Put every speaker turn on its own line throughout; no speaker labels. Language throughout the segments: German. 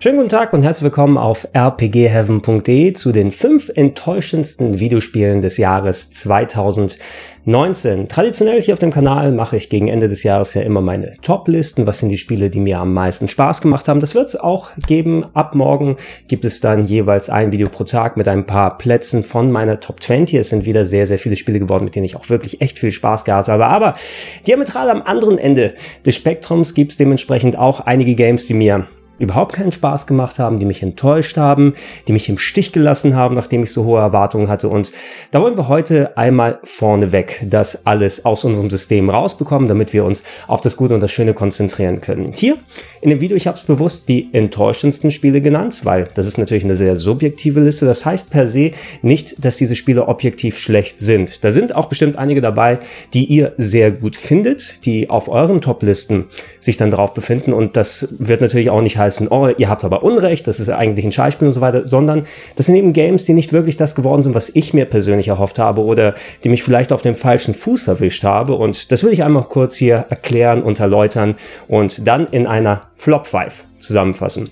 Schönen guten Tag und herzlich willkommen auf rpgheaven.de zu den fünf enttäuschendsten Videospielen des Jahres 2019. Traditionell hier auf dem Kanal mache ich gegen Ende des Jahres ja immer meine Top-Listen. Was sind die Spiele, die mir am meisten Spaß gemacht haben? Das wird es auch geben. Ab morgen gibt es dann jeweils ein Video pro Tag mit ein paar Plätzen von meiner Top 20. Es sind wieder sehr, sehr viele Spiele geworden, mit denen ich auch wirklich echt viel Spaß gehabt habe. Aber diametral am anderen Ende des Spektrums gibt es dementsprechend auch einige Games, die mir überhaupt keinen Spaß gemacht haben, die mich enttäuscht haben, die mich im Stich gelassen haben, nachdem ich so hohe Erwartungen hatte. Und da wollen wir heute einmal vorneweg das alles aus unserem System rausbekommen, damit wir uns auf das Gute und das Schöne konzentrieren können. Hier in dem Video, ich habe es bewusst die enttäuschendsten Spiele genannt, weil das ist natürlich eine sehr subjektive Liste. Das heißt per se nicht, dass diese Spiele objektiv schlecht sind. Da sind auch bestimmt einige dabei, die ihr sehr gut findet, die auf euren Top-Listen sich dann drauf befinden. Und das wird natürlich auch nicht heißen, heißen, oh, ihr habt aber Unrecht, das ist eigentlich ein Scheißspiel und so weiter, sondern das sind eben Games, die nicht wirklich das geworden sind, was ich mir persönlich erhofft habe oder die mich vielleicht auf dem falschen Fuß erwischt habe. Und das will ich einmal kurz hier erklären und erläutern und dann in einer Flop 5 zusammenfassen.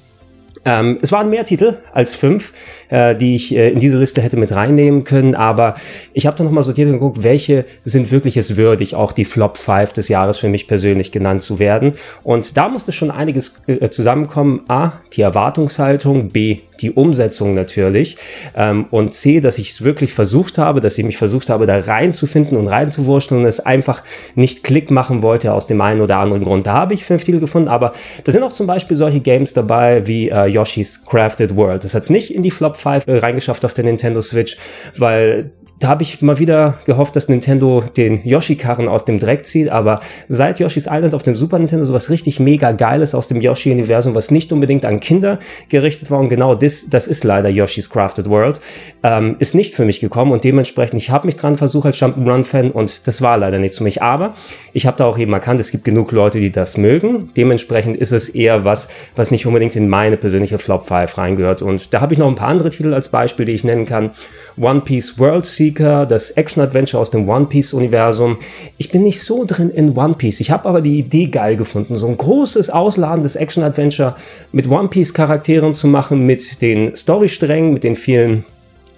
Ähm, es waren mehr Titel als fünf, äh, die ich äh, in diese Liste hätte mit reinnehmen können, aber ich habe da nochmal sortiert und geguckt, welche sind wirklich es würdig, auch die Flop 5 des Jahres für mich persönlich genannt zu werden. Und da musste schon einiges äh, zusammenkommen. A, die Erwartungshaltung, B, die Umsetzung natürlich ähm, und C, dass ich es wirklich versucht habe, dass ich mich versucht habe, da reinzufinden und reinzuwurschteln und es einfach nicht Klick machen wollte aus dem einen oder anderen Grund. Da habe ich fünf Titel gefunden, aber da sind auch zum Beispiel solche Games dabei wie äh, Yoshi's Crafted World. Das hat es nicht in die Flop 5 äh, reingeschafft auf der Nintendo Switch, weil da habe ich mal wieder gehofft, dass Nintendo den Yoshi-Karren aus dem Dreck zieht, aber seit Yoshi's Island auf dem Super Nintendo sowas richtig mega Geiles aus dem Yoshi-Universum, was nicht unbedingt an Kinder gerichtet war und genau das, das ist leider Yoshi's Crafted World, ähm, ist nicht für mich gekommen und dementsprechend, ich habe mich dran versucht als Jump'n'Run-Fan und das war leider nichts für mich, aber ich habe da auch eben erkannt, es gibt genug Leute, die das mögen, dementsprechend ist es eher was, was nicht unbedingt in meine persönliche Flop 5 reingehört und da habe ich noch ein paar andere Titel als Beispiel, die ich nennen kann. One Piece World Series Seeker, das Action-Adventure aus dem One Piece-Universum. Ich bin nicht so drin in One Piece. Ich habe aber die Idee geil gefunden, so ein großes, ausladendes Action-Adventure mit One Piece-Charakteren zu machen, mit den Storysträngen, mit den vielen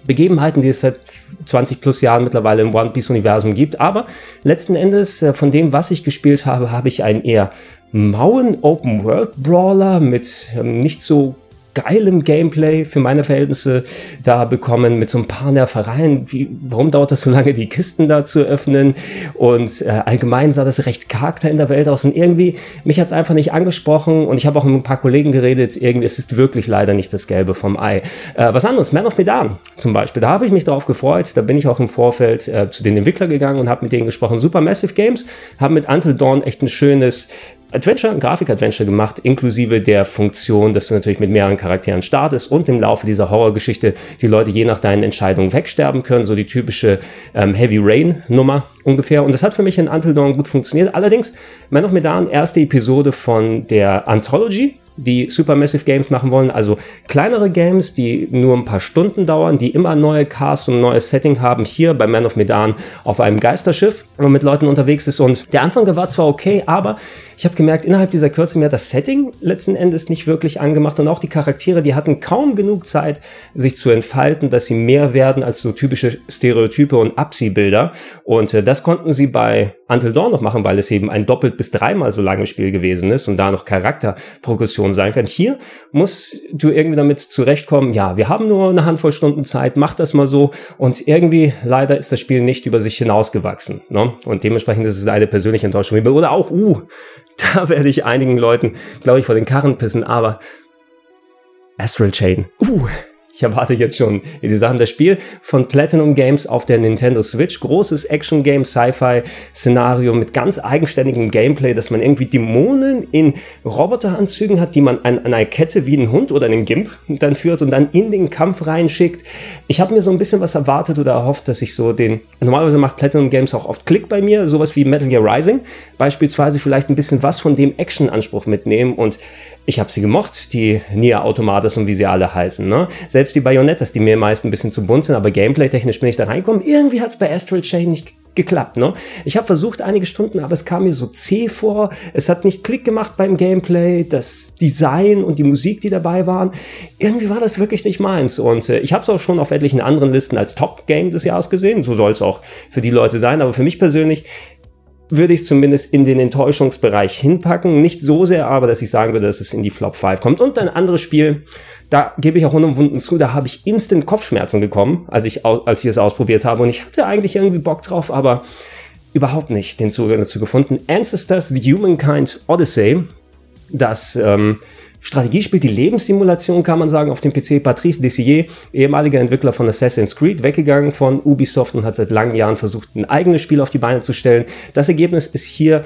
Begebenheiten, die es seit 20 plus Jahren mittlerweile im One Piece Universum gibt. Aber letzten Endes äh, von dem, was ich gespielt habe, habe ich einen eher mauen Open World Brawler mit ähm, nicht so geilem Gameplay für meine Verhältnisse da bekommen mit so ein paar Nervereien. Wie, warum dauert das so lange, die Kisten da zu öffnen? Und äh, allgemein sah das recht da in der Welt aus. Und irgendwie, mich hat es einfach nicht angesprochen. Und ich habe auch mit ein paar Kollegen geredet. Irgendwie, es ist wirklich leider nicht das Gelbe vom Ei. Äh, was anderes, Man of Medan zum Beispiel. Da habe ich mich darauf gefreut. Da bin ich auch im Vorfeld äh, zu den Entwicklern gegangen und habe mit denen gesprochen. Super Massive Games haben mit Until Dawn echt ein schönes Adventure, Grafik-Adventure gemacht, inklusive der Funktion, dass du natürlich mit mehreren Charakteren startest und im Laufe dieser Horrorgeschichte die Leute je nach deinen Entscheidungen wegsterben können, so die typische ähm, Heavy Rain-Nummer ungefähr. Und das hat für mich in Until Dawn gut funktioniert. Allerdings, Man of Medan, erste Episode von der Anthology, die Supermassive Games machen wollen, also kleinere Games, die nur ein paar Stunden dauern, die immer neue Casts und ein neues Setting haben, hier bei Man of Medan auf einem Geisterschiff, man mit Leuten unterwegs ist und der Anfang, war zwar okay, aber ich habe gemerkt, innerhalb dieser Kürze mir hat das Setting letzten Endes nicht wirklich angemacht und auch die Charaktere, die hatten kaum genug Zeit, sich zu entfalten, dass sie mehr werden als so typische Stereotype und Abziehbilder und äh, das konnten sie bei Until Dawn noch machen, weil es eben ein doppelt bis dreimal so langes Spiel gewesen ist und da noch Charakterprogression sein kann. Hier musst du irgendwie damit zurechtkommen, ja, wir haben nur eine Handvoll Stunden Zeit, mach das mal so und irgendwie leider ist das Spiel nicht über sich hinausgewachsen. Ne? Und dementsprechend ist es eine persönliche Enttäuschung. Oder auch, uh, da werde ich einigen Leuten, glaube ich, vor den Karren pissen, aber Astral Chain, uh, ich erwarte jetzt schon die Sachen. Das Spiel von Platinum Games auf der Nintendo Switch. Großes Action-Game, Sci-Fi-Szenario mit ganz eigenständigem Gameplay, dass man irgendwie Dämonen in Roboteranzügen hat, die man an, an einer Kette wie einen Hund oder einen Gimp dann führt und dann in den Kampf reinschickt. Ich habe mir so ein bisschen was erwartet oder erhofft, dass ich so den. Normalerweise macht Platinum Games auch oft Klick bei mir, sowas wie Metal Gear Rising. Beispielsweise vielleicht ein bisschen was von dem Action-Anspruch mitnehmen und ich habe sie gemocht, die Nier Automatas und wie sie alle heißen. Ne? Selbst die Bayonettas, die mir meist ein bisschen zu bunt sind, aber gameplay-technisch bin ich da reingekommen. Irgendwie hat es bei Astral Chain nicht geklappt. Ne? Ich habe versucht einige Stunden, aber es kam mir so zäh vor. Es hat nicht Klick gemacht beim Gameplay, das Design und die Musik, die dabei waren. Irgendwie war das wirklich nicht meins. Und äh, ich habe es auch schon auf etlichen anderen Listen als Top-Game des Jahres gesehen. So soll es auch für die Leute sein. Aber für mich persönlich würde ich zumindest in den Enttäuschungsbereich hinpacken. Nicht so sehr, aber dass ich sagen würde, dass es in die Flop 5 kommt. Und ein anderes Spiel, da gebe ich auch unumwunden zu, da habe ich instant Kopfschmerzen bekommen, als ich, als ich es ausprobiert habe. Und ich hatte eigentlich irgendwie Bock drauf, aber überhaupt nicht den Zugang dazu gefunden. Ancestors, The Humankind Odyssey, das ähm, Strategiespiel, die Lebenssimulation kann man sagen auf dem PC. Patrice Dessier, ehemaliger Entwickler von Assassin's Creed, weggegangen von Ubisoft und hat seit langen Jahren versucht, ein eigenes Spiel auf die Beine zu stellen. Das Ergebnis ist hier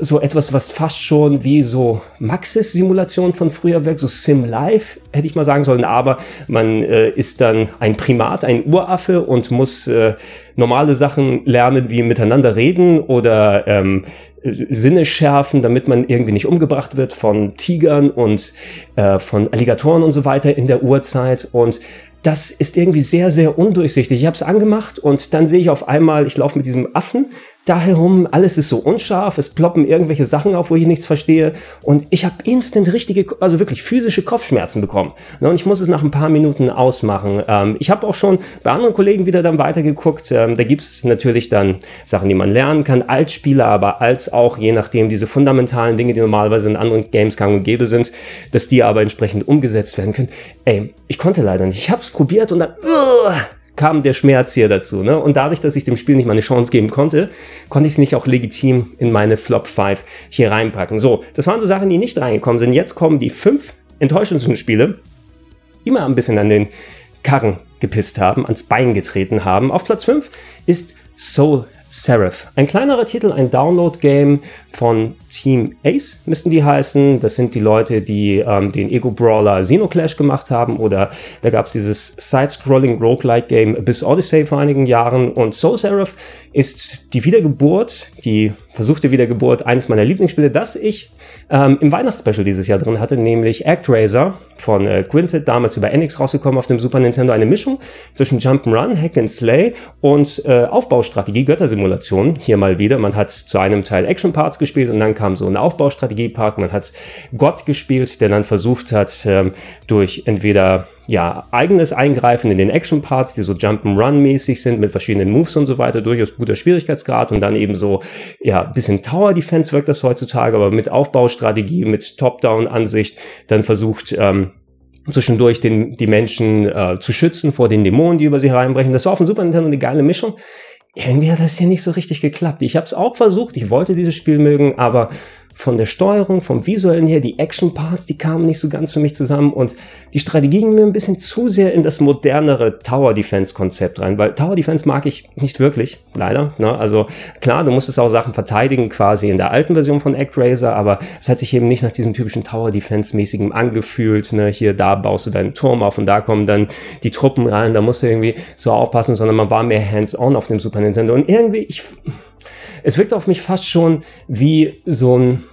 so etwas, was fast schon wie so Maxis-Simulation von früher wirkt, so Sim Life, hätte ich mal sagen sollen, aber man äh, ist dann ein Primat, ein Uraffe und muss äh, normale Sachen lernen, wie miteinander reden oder ähm, Sinne schärfen, damit man irgendwie nicht umgebracht wird von Tigern und äh, von Alligatoren und so weiter in der Urzeit und das ist irgendwie sehr, sehr undurchsichtig. Ich habe es angemacht und dann sehe ich auf einmal, ich laufe mit diesem Affen da herum, alles ist so unscharf, es ploppen irgendwelche Sachen auf, wo ich nichts verstehe und ich habe instant richtige, also wirklich physische Kopfschmerzen bekommen. Und ich muss es nach ein paar Minuten ausmachen. Ähm, ich habe auch schon bei anderen Kollegen wieder dann weitergeguckt. Ähm, da gibt es natürlich dann Sachen, die man lernen kann, als Spieler, aber als auch, je nachdem, diese fundamentalen Dinge, die normalerweise in anderen Games gang und gäbe sind, dass die aber entsprechend umgesetzt werden können. Ey, ich konnte leider nicht. Ich habe es probiert und dann... Uh, kam der Schmerz hier dazu. Ne? Und dadurch, dass ich dem Spiel nicht mal eine Chance geben konnte, konnte ich es nicht auch legitim in meine Flop 5 hier reinpacken. So, das waren so Sachen, die nicht reingekommen sind. Jetzt kommen die fünf enttäuschendsten Spiele, die mal ein bisschen an den Karren gepisst haben, ans Bein getreten haben. Auf Platz 5 ist Soul Seraph. Ein kleinerer Titel, ein Download-Game von Team Ace müssten die heißen. Das sind die Leute, die ähm, den Ego-Brawler Xenoclash gemacht haben oder da gab es dieses Side-Scrolling Roguelike-Game Abyss Odyssey vor einigen Jahren und Soul Seraph ist die Wiedergeburt, die versuchte Wiedergeburt eines meiner Lieblingsspiele, das ich ähm, im Weihnachtsspecial dieses Jahr drin hatte, nämlich ActRaiser von äh, Quintet, damals über NX rausgekommen auf dem Super Nintendo. Eine Mischung zwischen Jump'n'Run, Hack and Slay und äh, Aufbaustrategie, Göttersimulation. Hier mal wieder. Man hat zu einem Teil Action-Parts gespielt und dann kam so ein Aufbaustrategie-Part. Man hat Gott gespielt, der dann versucht hat, ähm, durch entweder ja, eigenes Eingreifen in den Action-Parts, die so Jump'n'Run-mäßig sind, mit verschiedenen Moves und so weiter, durchaus guter Schwierigkeitsgrad und dann eben so, ja, bisschen Tower-Defense wirkt das heutzutage, aber mit Aufbaustrategie, mit Top-Down-Ansicht, dann versucht, ähm, zwischendurch den, die Menschen äh, zu schützen vor den Dämonen, die über sie hereinbrechen. Das war auf dem Super Nintendo eine geile Mischung. Irgendwie hat das hier nicht so richtig geklappt. Ich habe es auch versucht, ich wollte dieses Spiel mögen, aber von der Steuerung, vom visuellen her, die Action-Parts, die kamen nicht so ganz für mich zusammen und die Strategie ging mir ein bisschen zu sehr in das modernere Tower-Defense-Konzept rein, weil Tower-Defense mag ich nicht wirklich, leider. Ne? Also klar, du musstest auch Sachen verteidigen quasi in der alten Version von ActRaiser, aber es hat sich eben nicht nach diesem typischen Tower-Defense-mäßigen angefühlt. Ne? Hier, da baust du deinen Turm auf und da kommen dann die Truppen rein, da musst du irgendwie so aufpassen, sondern man war mehr hands-on auf dem Super Nintendo und irgendwie, ich es wirkt auf mich fast schon wie so ein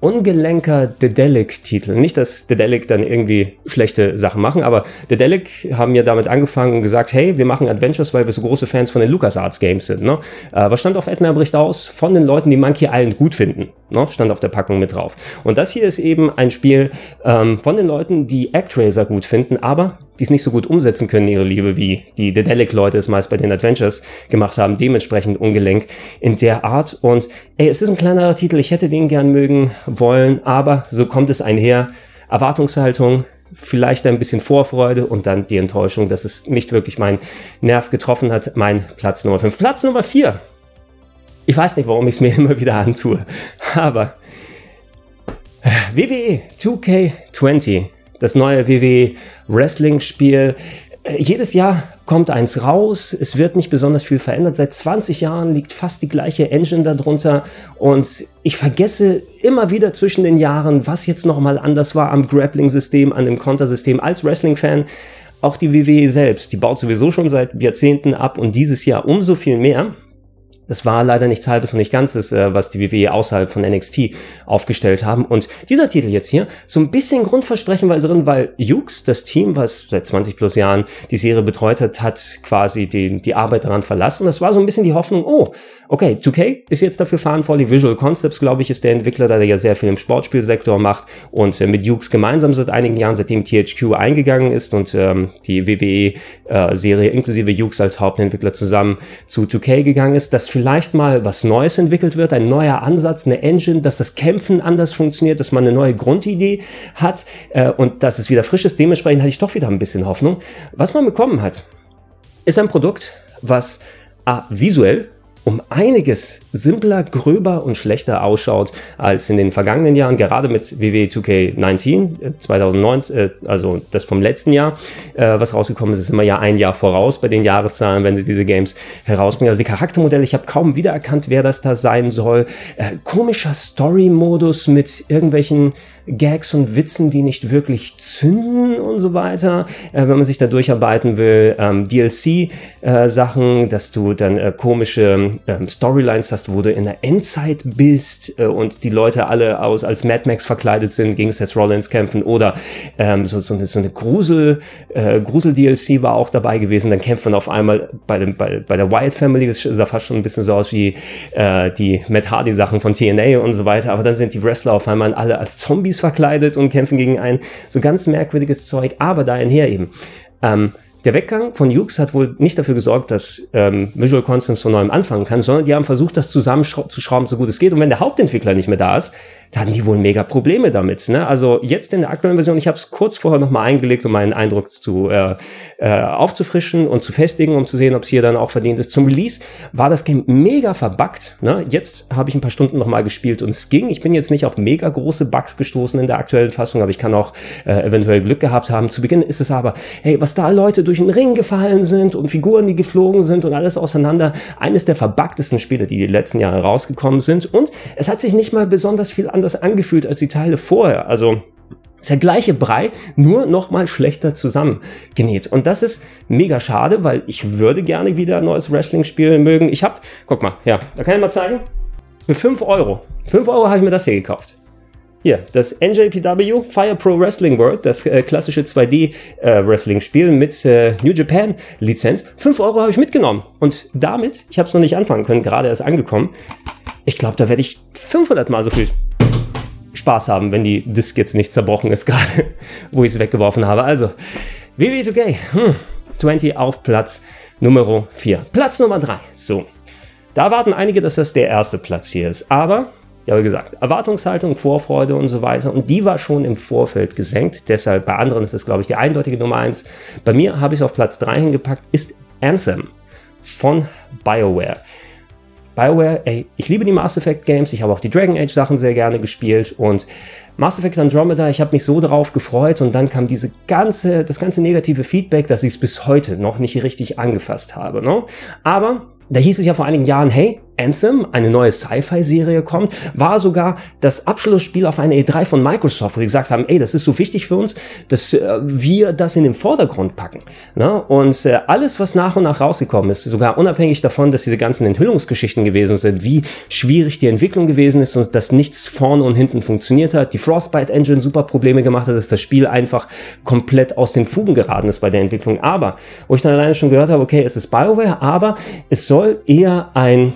ungelenker Dedelic-Titel. Nicht, dass Dedelic dann irgendwie schlechte Sachen machen, aber Dedelic haben ja damit angefangen und gesagt, hey, wir machen Adventures, weil wir so große Fans von den LucasArts Games sind. Ne? Äh, was stand auf Edna Bericht aus? Von den Leuten, die Monkey Island gut finden. Ne? Stand auf der Packung mit drauf. Und das hier ist eben ein Spiel ähm, von den Leuten, die ActRaiser gut finden, aber die es nicht so gut umsetzen können, ihre Liebe, wie die Dedelic-Leute es meist bei den Adventures gemacht haben, dementsprechend ungelenk in der Art. Und ey, es ist ein kleinerer Titel, ich hätte den gern mögen wollen, aber so kommt es einher. Erwartungshaltung, vielleicht ein bisschen Vorfreude und dann die Enttäuschung, dass es nicht wirklich meinen Nerv getroffen hat. Mein Platz Nummer 5. Platz Nummer 4. Ich weiß nicht, warum ich es mir immer wieder antue, aber WWE 2K20 das neue WWE Wrestling Spiel. Äh, jedes Jahr kommt eins raus, es wird nicht besonders viel verändert. Seit 20 Jahren liegt fast die gleiche Engine darunter und ich vergesse immer wieder zwischen den Jahren, was jetzt nochmal anders war am Grappling-System, an dem Kontersystem als Wrestling-Fan. Auch die WWE selbst, die baut sowieso schon seit Jahrzehnten ab und dieses Jahr umso viel mehr. Das war leider nichts Halbes und nicht Ganzes, äh, was die WWE außerhalb von NXT aufgestellt haben. Und dieser Titel jetzt hier, so ein bisschen Grundversprechen war drin, weil Hughes, das Team, was seit 20 plus Jahren die Serie betreut hat, hat quasi die, die Arbeit daran verlassen. Und das war so ein bisschen die Hoffnung, oh, okay, 2K ist jetzt dafür verantwortlich. Visual Concepts, glaube ich, ist der Entwickler, der ja sehr viel im Sportspielsektor macht und äh, mit Hughes gemeinsam seit einigen Jahren, seitdem THQ eingegangen ist und ähm, die WWE-Serie äh, inklusive Hughes als Hauptentwickler zusammen zu 2K gegangen ist, dass vielleicht mal was Neues entwickelt wird, ein neuer Ansatz, eine Engine, dass das Kämpfen anders funktioniert, dass man eine neue Grundidee hat äh, und dass es wieder frisch ist. Dementsprechend hatte ich doch wieder ein bisschen Hoffnung. Was man bekommen hat, ist ein Produkt, was ah, visuell um einiges simpler, gröber und schlechter ausschaut als in den vergangenen Jahren, gerade mit WWE 2K19 2019, also das vom letzten Jahr, äh, was rausgekommen ist, ist immer ja ein Jahr voraus bei den Jahreszahlen, wenn sie diese Games herausbringen. Also die Charaktermodelle, ich habe kaum wiedererkannt, wer das da sein soll. Äh, komischer Story-Modus mit irgendwelchen Gags und Witzen, die nicht wirklich zünden und so weiter, äh, wenn man sich da durcharbeiten will. Ähm, DLC-Sachen, dass du dann komische ähm, Storylines hast, wo du in der Endzeit bist äh, und die Leute alle aus als Mad Max verkleidet sind, gegen Seth Rollins kämpfen oder ähm, so, so eine, so eine Grusel, äh, Grusel-DLC war auch dabei gewesen. Dann kämpft man auf einmal bei, dem, bei, bei der Wyatt Family, das sah fast schon ein bisschen so aus wie äh, die Matt Hardy-Sachen von TNA und so weiter, aber dann sind die Wrestler auf einmal alle als Zombies verkleidet und kämpfen gegen ein so ganz merkwürdiges Zeug, aber daher eben. Ähm, der Weggang von Hughes hat wohl nicht dafür gesorgt, dass ähm, Visual Concepts von neuem anfangen kann, sondern die haben versucht, das zusammenzuschrauben, so gut es geht. Und wenn der Hauptentwickler nicht mehr da ist, da hatten die wohl mega Probleme damit. Ne? Also jetzt in der aktuellen Version, ich habe es kurz vorher nochmal eingelegt, um meinen Eindruck zu äh, äh, aufzufrischen und zu festigen, um zu sehen, ob es hier dann auch verdient ist. Zum Release war das Game mega verbuggt. Ne? Jetzt habe ich ein paar Stunden nochmal gespielt und es ging. Ich bin jetzt nicht auf mega große Bugs gestoßen in der aktuellen Fassung, aber ich kann auch äh, eventuell Glück gehabt haben. Zu Beginn ist es aber, hey, was da Leute durch den Ring gefallen sind und Figuren, die geflogen sind und alles auseinander. Eines der verbuggtesten Spiele, die die letzten Jahre rausgekommen sind. Und es hat sich nicht mal besonders viel anders angefühlt als die Teile vorher. Also ist der gleiche Brei, nur noch mal schlechter zusammengenäht. Und das ist mega schade, weil ich würde gerne wieder ein neues Wrestling-Spiel mögen. Ich habe, guck mal, ja, da kann ich mal zeigen. Für 5 Euro. 5 Euro habe ich mir das hier gekauft. Hier, das NJPW Fire Pro Wrestling World, das äh, klassische 2D-Wrestling-Spiel äh, mit äh, New Japan-Lizenz. 5 Euro habe ich mitgenommen. Und damit, ich habe es noch nicht anfangen können, gerade erst angekommen, ich glaube, da werde ich 500 Mal so viel Spaß haben, wenn die Disk jetzt nicht zerbrochen ist, gerade wo ich es weggeworfen habe. Also, WWE2K, hm, 20 auf Platz Nummer 4. Platz Nummer 3. So. Da erwarten einige, dass das der erste Platz hier ist. Aber, ja, wie gesagt, Erwartungshaltung, Vorfreude und so weiter. Und die war schon im Vorfeld gesenkt. Deshalb bei anderen ist es, glaube ich, die eindeutige Nummer 1. Bei mir habe ich es auf Platz 3 hingepackt, ist Anthem von BioWare. BioWare, ey, ich liebe die Mass Effect Games, ich habe auch die Dragon Age Sachen sehr gerne gespielt und Mass Effect Andromeda, ich habe mich so darauf gefreut und dann kam diese ganze, das ganze negative Feedback, dass ich es bis heute noch nicht richtig angefasst habe. Ne? Aber da hieß es ja vor einigen Jahren, hey, Anthem, eine neue Sci-Fi-Serie kommt, war sogar das Abschlussspiel auf einer E3 von Microsoft, wo sie gesagt haben, ey, das ist so wichtig für uns, dass äh, wir das in den Vordergrund packen. Ne? Und äh, alles, was nach und nach rausgekommen ist, sogar unabhängig davon, dass diese ganzen Enthüllungsgeschichten gewesen sind, wie schwierig die Entwicklung gewesen ist und dass nichts vorne und hinten funktioniert hat, die Frostbite Engine super Probleme gemacht hat, dass das Spiel einfach komplett aus den Fugen geraten ist bei der Entwicklung. Aber, wo ich dann alleine schon gehört habe, okay, es ist BioWare, aber es soll eher ein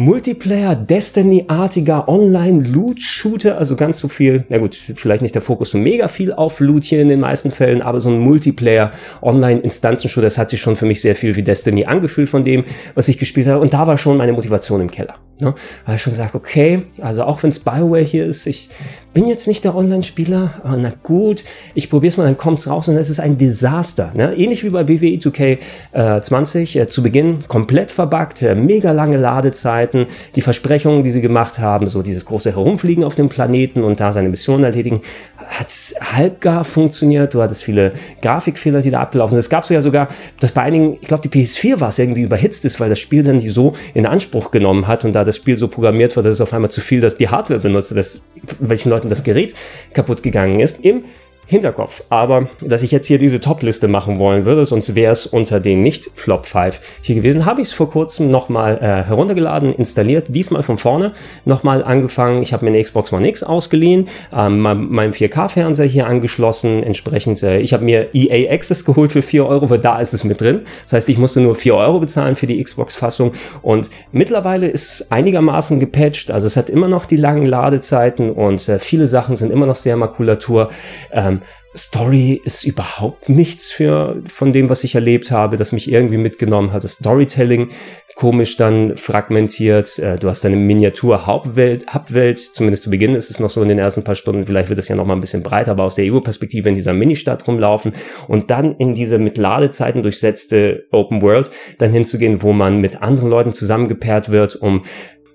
Multiplayer, Destiny-artiger Online-Loot-Shooter, also ganz so viel, na gut, vielleicht nicht der Fokus so mega viel auf Loot hier in den meisten Fällen, aber so ein Multiplayer Online-Instanzen-Shooter, das hat sich schon für mich sehr viel wie Destiny angefühlt von dem, was ich gespielt habe und da war schon meine Motivation im Keller. Ne? Habe ich schon gesagt, okay, also auch wenn es Bioware hier ist, ich bin jetzt nicht der Online-Spieler, na gut, ich probiere es mal, dann kommt's raus und es ist ein Desaster. Ne? Ähnlich wie bei WWE 2K20 äh, äh, zu Beginn komplett verbuggt, äh, mega lange Ladezeiten, die Versprechungen, die sie gemacht haben, so dieses große Herumfliegen auf dem Planeten und da seine Mission erledigen, hat halbgar funktioniert. Du hattest viele Grafikfehler, die da abgelaufen sind. Es gab so ja sogar, dass bei einigen, ich glaube die PS4 war es irgendwie überhitzt ist, weil das Spiel dann die so in Anspruch genommen hat und da das Spiel so programmiert war, dass es auf einmal zu viel, dass die Hardware benutzt, dass welchen Leuten das Gerät kaputt gegangen ist. Im Hinterkopf. Aber dass ich jetzt hier diese Top-Liste machen wollen würde, sonst wäre es unter den Nicht-Flop 5 hier gewesen, habe ich es vor kurzem nochmal äh, heruntergeladen, installiert, diesmal von vorne nochmal angefangen. Ich habe mir eine Xbox One X ausgeliehen, ähm, meinem 4K-Fernseher hier angeschlossen, entsprechend, äh, ich habe mir EA Access geholt für 4 Euro, weil da ist es mit drin. Das heißt, ich musste nur 4 Euro bezahlen für die Xbox-Fassung und mittlerweile ist es einigermaßen gepatcht, also es hat immer noch die langen Ladezeiten und äh, viele Sachen sind immer noch sehr Makulatur. Ähm, Story ist überhaupt nichts für von dem, was ich erlebt habe, das mich irgendwie mitgenommen hat. Das Storytelling komisch dann fragmentiert. Äh, du hast eine Miniatur-Hauptwelt, Hauptwelt, zumindest zu Beginn ist es noch so in den ersten paar Stunden. Vielleicht wird es ja noch mal ein bisschen breiter, aber aus der EU-Perspektive in dieser Ministadt rumlaufen und dann in diese mit Ladezeiten durchsetzte Open World dann hinzugehen, wo man mit anderen Leuten zusammengepaart wird, um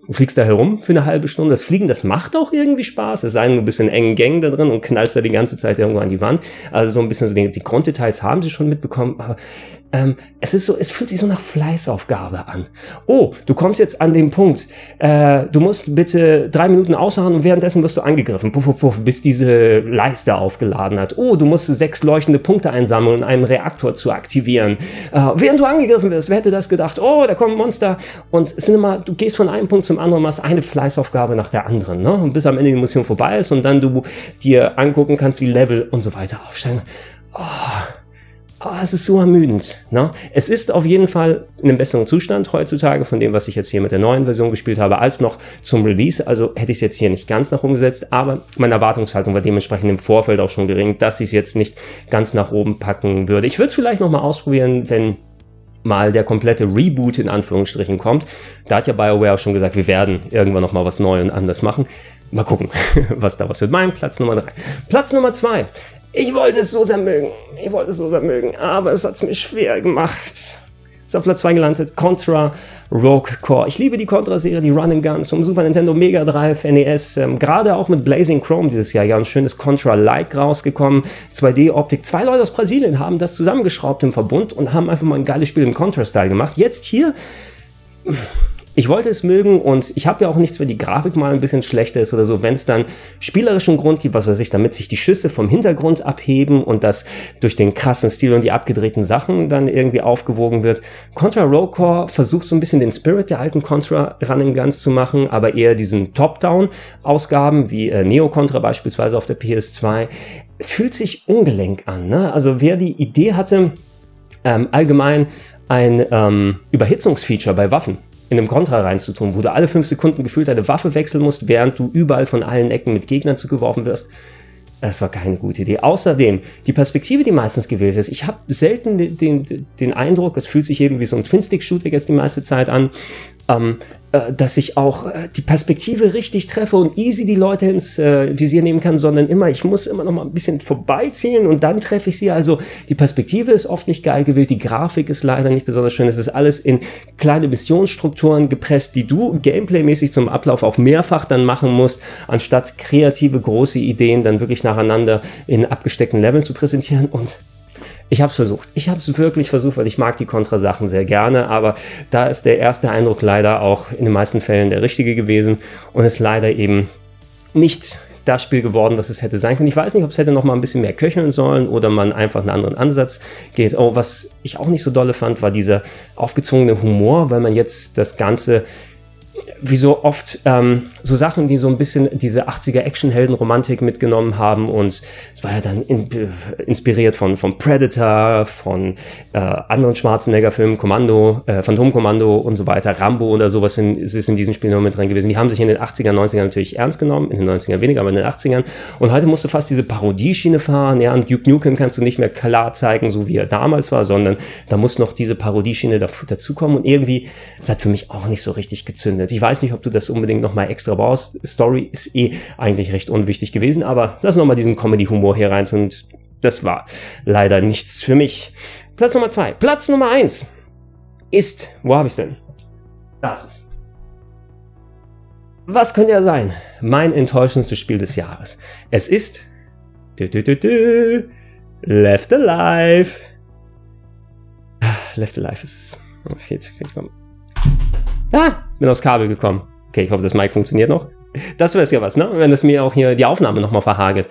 fliegst da herum für eine halbe Stunde. Das Fliegen, das macht auch irgendwie Spaß. Es sei denn, du bist in engen Gängen da drin und knallst da die ganze Zeit irgendwo an die Wand. Also so ein bisschen so die, die Grunddetails haben sie schon mitbekommen. Aber ähm, es ist so, es fühlt sich so nach Fleißaufgabe an. Oh, du kommst jetzt an den Punkt. Äh, du musst bitte drei Minuten ausharren und währenddessen wirst du angegriffen. Puff, puff, puff, bis diese Leiste aufgeladen hat. Oh, du musst sechs leuchtende Punkte einsammeln, um einen Reaktor zu aktivieren. Äh, während du angegriffen wirst, wer hätte das gedacht? Oh, da kommen Monster. Und es sind immer, du gehst von einem Punkt zum anderen machst eine Fleißaufgabe nach der anderen, ne? Und bis am Ende die Mission vorbei ist und dann du dir angucken kannst, wie Level und so weiter aufsteigen. Oh, oh, es ist so ermüdend. Ne? Es ist auf jeden Fall in einem besseren Zustand heutzutage von dem, was ich jetzt hier mit der neuen Version gespielt habe, als noch zum Release. Also hätte ich es jetzt hier nicht ganz nach oben gesetzt, aber meine Erwartungshaltung war dementsprechend im Vorfeld auch schon gering, dass ich es jetzt nicht ganz nach oben packen würde. Ich würde es vielleicht noch mal ausprobieren, wenn mal der komplette Reboot in Anführungsstrichen kommt. Da hat ja BioWare auch schon gesagt, wir werden irgendwann noch mal was Neues und anders machen. Mal gucken, was da was wird. Mein Platz Nummer drei. Platz Nummer zwei. Ich wollte es so sehr mögen. Ich wollte es so sehr mögen, aber es hat es mir schwer gemacht. Ist auf Platz 2 gelandet. Contra Rogue Core. Ich liebe die Contra-Serie, die Run Guns vom Super Nintendo Mega Drive, NES. Ähm, Gerade auch mit Blazing Chrome dieses Jahr ja ein schönes Contra-like rausgekommen. 2D-Optik. Zwei Leute aus Brasilien haben das zusammengeschraubt im Verbund und haben einfach mal ein geiles Spiel im Contra-Style gemacht. Jetzt hier ich wollte es mögen und ich habe ja auch nichts, wenn die Grafik mal ein bisschen schlechter ist oder so, wenn es dann spielerischen Grund gibt, was weiß ich, damit sich die Schüsse vom Hintergrund abheben und das durch den krassen Stil und die abgedrehten Sachen dann irgendwie aufgewogen wird. Contra Roll Core versucht so ein bisschen den Spirit der alten Contra Running Guns zu machen, aber eher diesen Top-Down-Ausgaben wie äh, Neo Contra beispielsweise auf der PS2 fühlt sich ungelenk an. Ne? Also wer die Idee hatte, ähm, allgemein ein ähm, Überhitzungsfeature bei Waffen in einem Kontra reinzutun, wo du alle fünf Sekunden gefühlt deine Waffe wechseln musst, während du überall von allen Ecken mit Gegnern zugeworfen wirst. Das war keine gute Idee. Außerdem, die Perspektive, die meistens gewählt ist, ich habe selten den, den, den Eindruck, es fühlt sich eben wie so ein Twin-Stick-Shooter jetzt die meiste Zeit an, ähm, äh, dass ich auch äh, die Perspektive richtig treffe und easy die Leute ins äh, Visier nehmen kann, sondern immer, ich muss immer noch mal ein bisschen vorbeiziehen und dann treffe ich sie. Also die Perspektive ist oft nicht geil gewählt, die Grafik ist leider nicht besonders schön. Es ist alles in kleine Missionsstrukturen gepresst, die du gameplaymäßig zum Ablauf auch mehrfach dann machen musst, anstatt kreative große Ideen dann wirklich nacheinander in abgesteckten Leveln zu präsentieren und ich habe es versucht. Ich habe es wirklich versucht, weil ich mag die Contra-Sachen sehr gerne, aber da ist der erste Eindruck leider auch in den meisten Fällen der richtige gewesen und ist leider eben nicht das Spiel geworden, was es hätte sein können. Ich weiß nicht, ob es hätte noch mal ein bisschen mehr köcheln sollen oder man einfach einen anderen Ansatz geht. Oh, was ich auch nicht so dolle fand, war dieser aufgezwungene Humor, weil man jetzt das Ganze wie so oft ähm, so Sachen, die so ein bisschen diese 80er Actionhelden-Romantik mitgenommen haben und es war ja dann in, äh, inspiriert von, von Predator, von äh, anderen Schwarzenegger-Filmen, Kommando, äh, Phantomkommando und so weiter, Rambo oder sowas in, ist in diesen Spielen mit drin gewesen. Die haben sich in den 80er, 90ern natürlich ernst genommen, in den 90ern weniger, aber in den 80ern und heute musst du fast diese Parodieschiene fahren, ja, und Duke Nukem kannst du nicht mehr klar zeigen, so wie er damals war, sondern da muss noch diese Parodieschiene dazukommen und irgendwie, es hat für mich auch nicht so richtig gezündet. Ich weiß nicht, ob du das unbedingt nochmal extra brauchst. Story ist eh eigentlich recht unwichtig gewesen, aber lass nochmal diesen Comedy-Humor hier rein und das war leider nichts für mich. Platz Nummer zwei. Platz Nummer eins ist, wo habe ich denn? Das ist. Was könnte er sein? Mein enttäuschendstes Spiel des Jahres. Es ist du, du, du, Left Alive. Ah, Left Alive ist es. Ach, jetzt, Ah, bin aufs Kabel gekommen. Okay, ich hoffe, das Mic funktioniert noch. Das wäre es ja was, ne? Wenn es mir auch hier die Aufnahme nochmal verhagelt.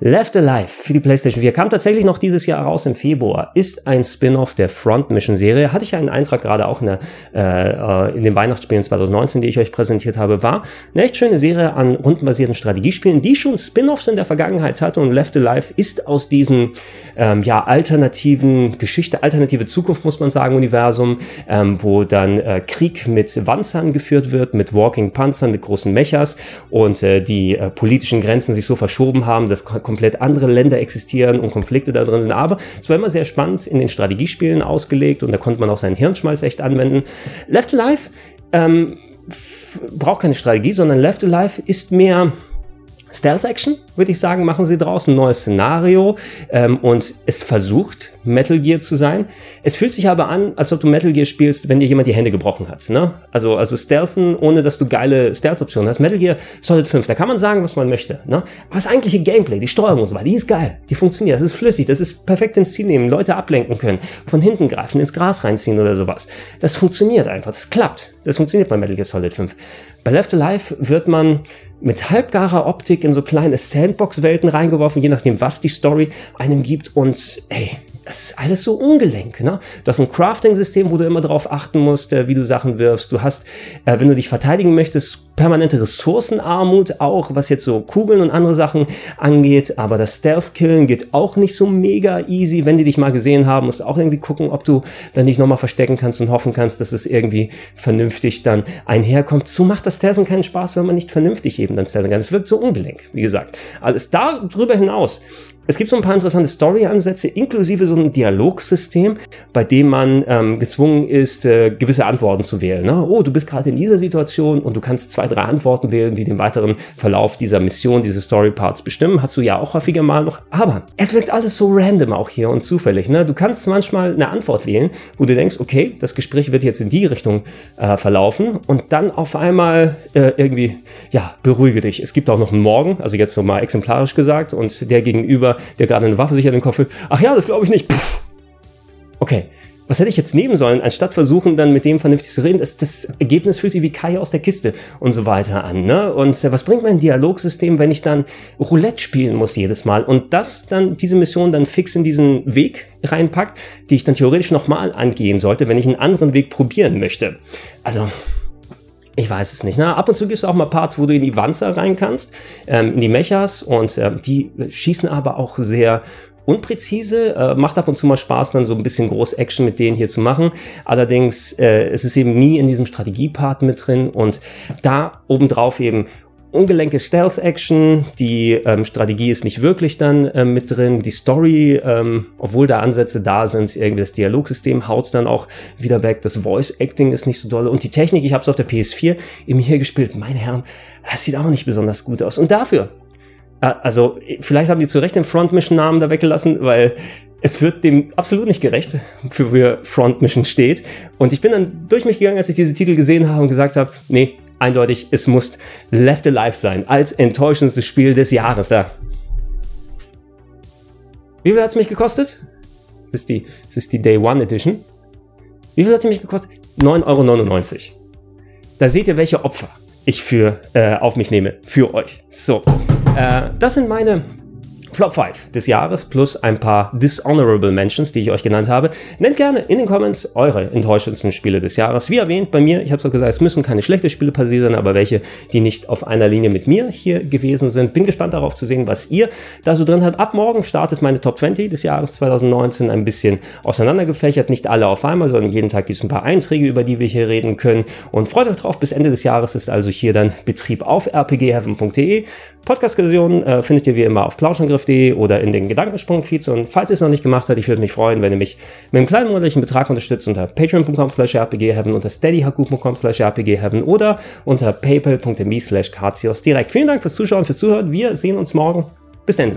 Left Alive für die PlayStation 4 kam tatsächlich noch dieses Jahr raus im Februar. Ist ein Spin-off der Front Mission Serie. Hatte ich einen Eintrag gerade auch in, der, äh, in den Weihnachtsspielen 2019, die ich euch präsentiert habe. War eine echt schöne Serie an rundenbasierten Strategiespielen, die schon Spin-offs in der Vergangenheit hatte. Und Left Alive ist aus diesem ähm, ja alternativen Geschichte, alternative Zukunft muss man sagen, Universum, ähm, wo dann äh, Krieg mit Wanzern geführt wird, mit Walking Panzern, mit großen Mechas und äh, die äh, politischen Grenzen sich so verschoben haben, dass komplett andere Länder existieren und Konflikte da drin sind. Aber es war immer sehr spannend in den Strategiespielen ausgelegt und da konnte man auch seinen Hirnschmalz echt anwenden. Left Alive ähm, braucht keine Strategie, sondern Left Alive ist mehr Stealth Action, würde ich sagen, machen sie draußen ein neues Szenario ähm, und es versucht Metal Gear zu sein. Es fühlt sich aber an, als ob du Metal Gear spielst, wenn dir jemand die Hände gebrochen hat. Ne? Also, also Stealthen, ohne dass du geile Stealth-Optionen hast. Metal Gear Solid 5, da kann man sagen, was man möchte. Ne? Aber das eigentliche Gameplay, die Steuerung und so weiter, die ist geil. Die funktioniert, das ist flüssig, das ist perfekt ins Ziel nehmen, Leute ablenken können, von hinten greifen, ins Gras reinziehen oder sowas. Das funktioniert einfach, das klappt. Das funktioniert bei Metal Gear Solid 5. Bei Left Alive wird man mit halbgarer Optik in so kleine Sandbox-Welten reingeworfen, je nachdem, was die Story einem gibt. Und ey, das ist alles so ungelenk. Ne? Du hast ein Crafting-System, wo du immer darauf achten musst, äh, wie du Sachen wirfst. Du hast, äh, wenn du dich verteidigen möchtest, permanente Ressourcenarmut auch, was jetzt so Kugeln und andere Sachen angeht. Aber das Stealth-Killen geht auch nicht so mega easy. Wenn die dich mal gesehen haben, musst du auch irgendwie gucken, ob du dann dich nochmal verstecken kannst und hoffen kannst, dass es irgendwie vernünftig dann einherkommt. So macht das Stealthen keinen Spaß, wenn man nicht vernünftig eben dann stealthen kann. Es wirkt so ungelenk, wie gesagt. Alles darüber hinaus es gibt so ein paar interessante Story-Ansätze, inklusive so ein Dialogsystem, bei dem man ähm, gezwungen ist, äh, gewisse Antworten zu wählen. Ne? Oh, du bist gerade in dieser Situation und du kannst zwei, drei Antworten wählen, die den weiteren Verlauf dieser Mission, diese Story-Parts bestimmen. Hast du ja auch häufiger mal noch. Aber es wirkt alles so random auch hier und zufällig. Ne? Du kannst manchmal eine Antwort wählen, wo du denkst, okay, das Gespräch wird jetzt in die Richtung äh, verlaufen und dann auf einmal äh, irgendwie, ja, beruhige dich. Es gibt auch noch einen Morgen, also jetzt nochmal exemplarisch gesagt, und der gegenüber der gerade eine Waffe sich an den Kopf will. Ach ja, das glaube ich nicht. Puh. Okay, was hätte ich jetzt nehmen sollen, anstatt versuchen, dann mit dem vernünftig zu reden? Das, das Ergebnis fühlt sich wie Kai aus der Kiste und so weiter an. Ne? Und äh, was bringt mein Dialogsystem, wenn ich dann Roulette spielen muss jedes Mal und das dann, diese Mission dann fix in diesen Weg reinpackt, die ich dann theoretisch nochmal angehen sollte, wenn ich einen anderen Weg probieren möchte? Also, ich weiß es nicht. Ne? Ab und zu gibt es auch mal Parts, wo du in die Wanzer rein kannst, ähm, in die Mechas und ähm, die schießen aber auch sehr unpräzise, äh, macht ab und zu mal Spaß, dann so ein bisschen Groß-Action mit denen hier zu machen. Allerdings äh, es ist eben nie in diesem Strategiepart mit drin und da obendrauf eben ungelenke Stealth-Action, die ähm, Strategie ist nicht wirklich dann ähm, mit drin, die Story, ähm, obwohl da Ansätze da sind, irgendwie das Dialogsystem haut dann auch wieder weg, das Voice-Acting ist nicht so dolle. Und die Technik, ich habe es auf der PS4 eben hier gespielt, meine Herren, das sieht auch nicht besonders gut aus. Und dafür, äh, also vielleicht haben die zu Recht den Front-Mission-Namen da weggelassen, weil es wird dem absolut nicht gerecht, für wie Front Mission steht. Und ich bin dann durch mich gegangen, als ich diese Titel gesehen habe und gesagt habe, nee, eindeutig, es muss Left Alive sein, als enttäuschendstes Spiel des Jahres da. Wie viel hat es mich gekostet? Es ist die, es ist die Day One Edition. Wie viel hat es mich gekostet? 9,99 Euro. Da seht ihr, welche Opfer ich für, äh, auf mich nehme. Für euch. So, äh, das sind meine Flop 5 des Jahres plus ein paar Dishonorable Mentions, die ich euch genannt habe. Nennt gerne in den Comments eure enttäuschendsten Spiele des Jahres. Wie erwähnt, bei mir, ich habe es auch gesagt, es müssen keine schlechten Spiele passieren, aber welche, die nicht auf einer Linie mit mir hier gewesen sind. Bin gespannt darauf zu sehen, was ihr da so drin habt. Ab morgen startet meine Top 20 des Jahres 2019 ein bisschen auseinandergefächert. Nicht alle auf einmal, sondern jeden Tag gibt es ein paar Einträge, über die wir hier reden können. Und freut euch drauf, bis Ende des Jahres ist also hier dann Betrieb auf rpgheaven.de. Podcast-Version äh, findet ihr wie immer auf Plauschangriff www.gedankenschwung.de oder in den Gedankensprung-Feeds. Und falls ihr es noch nicht gemacht habt, ich würde mich freuen, wenn ihr mich mit einem kleinen monatlichen Betrag unterstützt unter patreon.com slash rpgheaven, unter steadyhaku.com slash rpgheaven oder unter paypal.me slash direkt. Vielen Dank fürs Zuschauen, fürs Zuhören. Wir sehen uns morgen. Bis dann.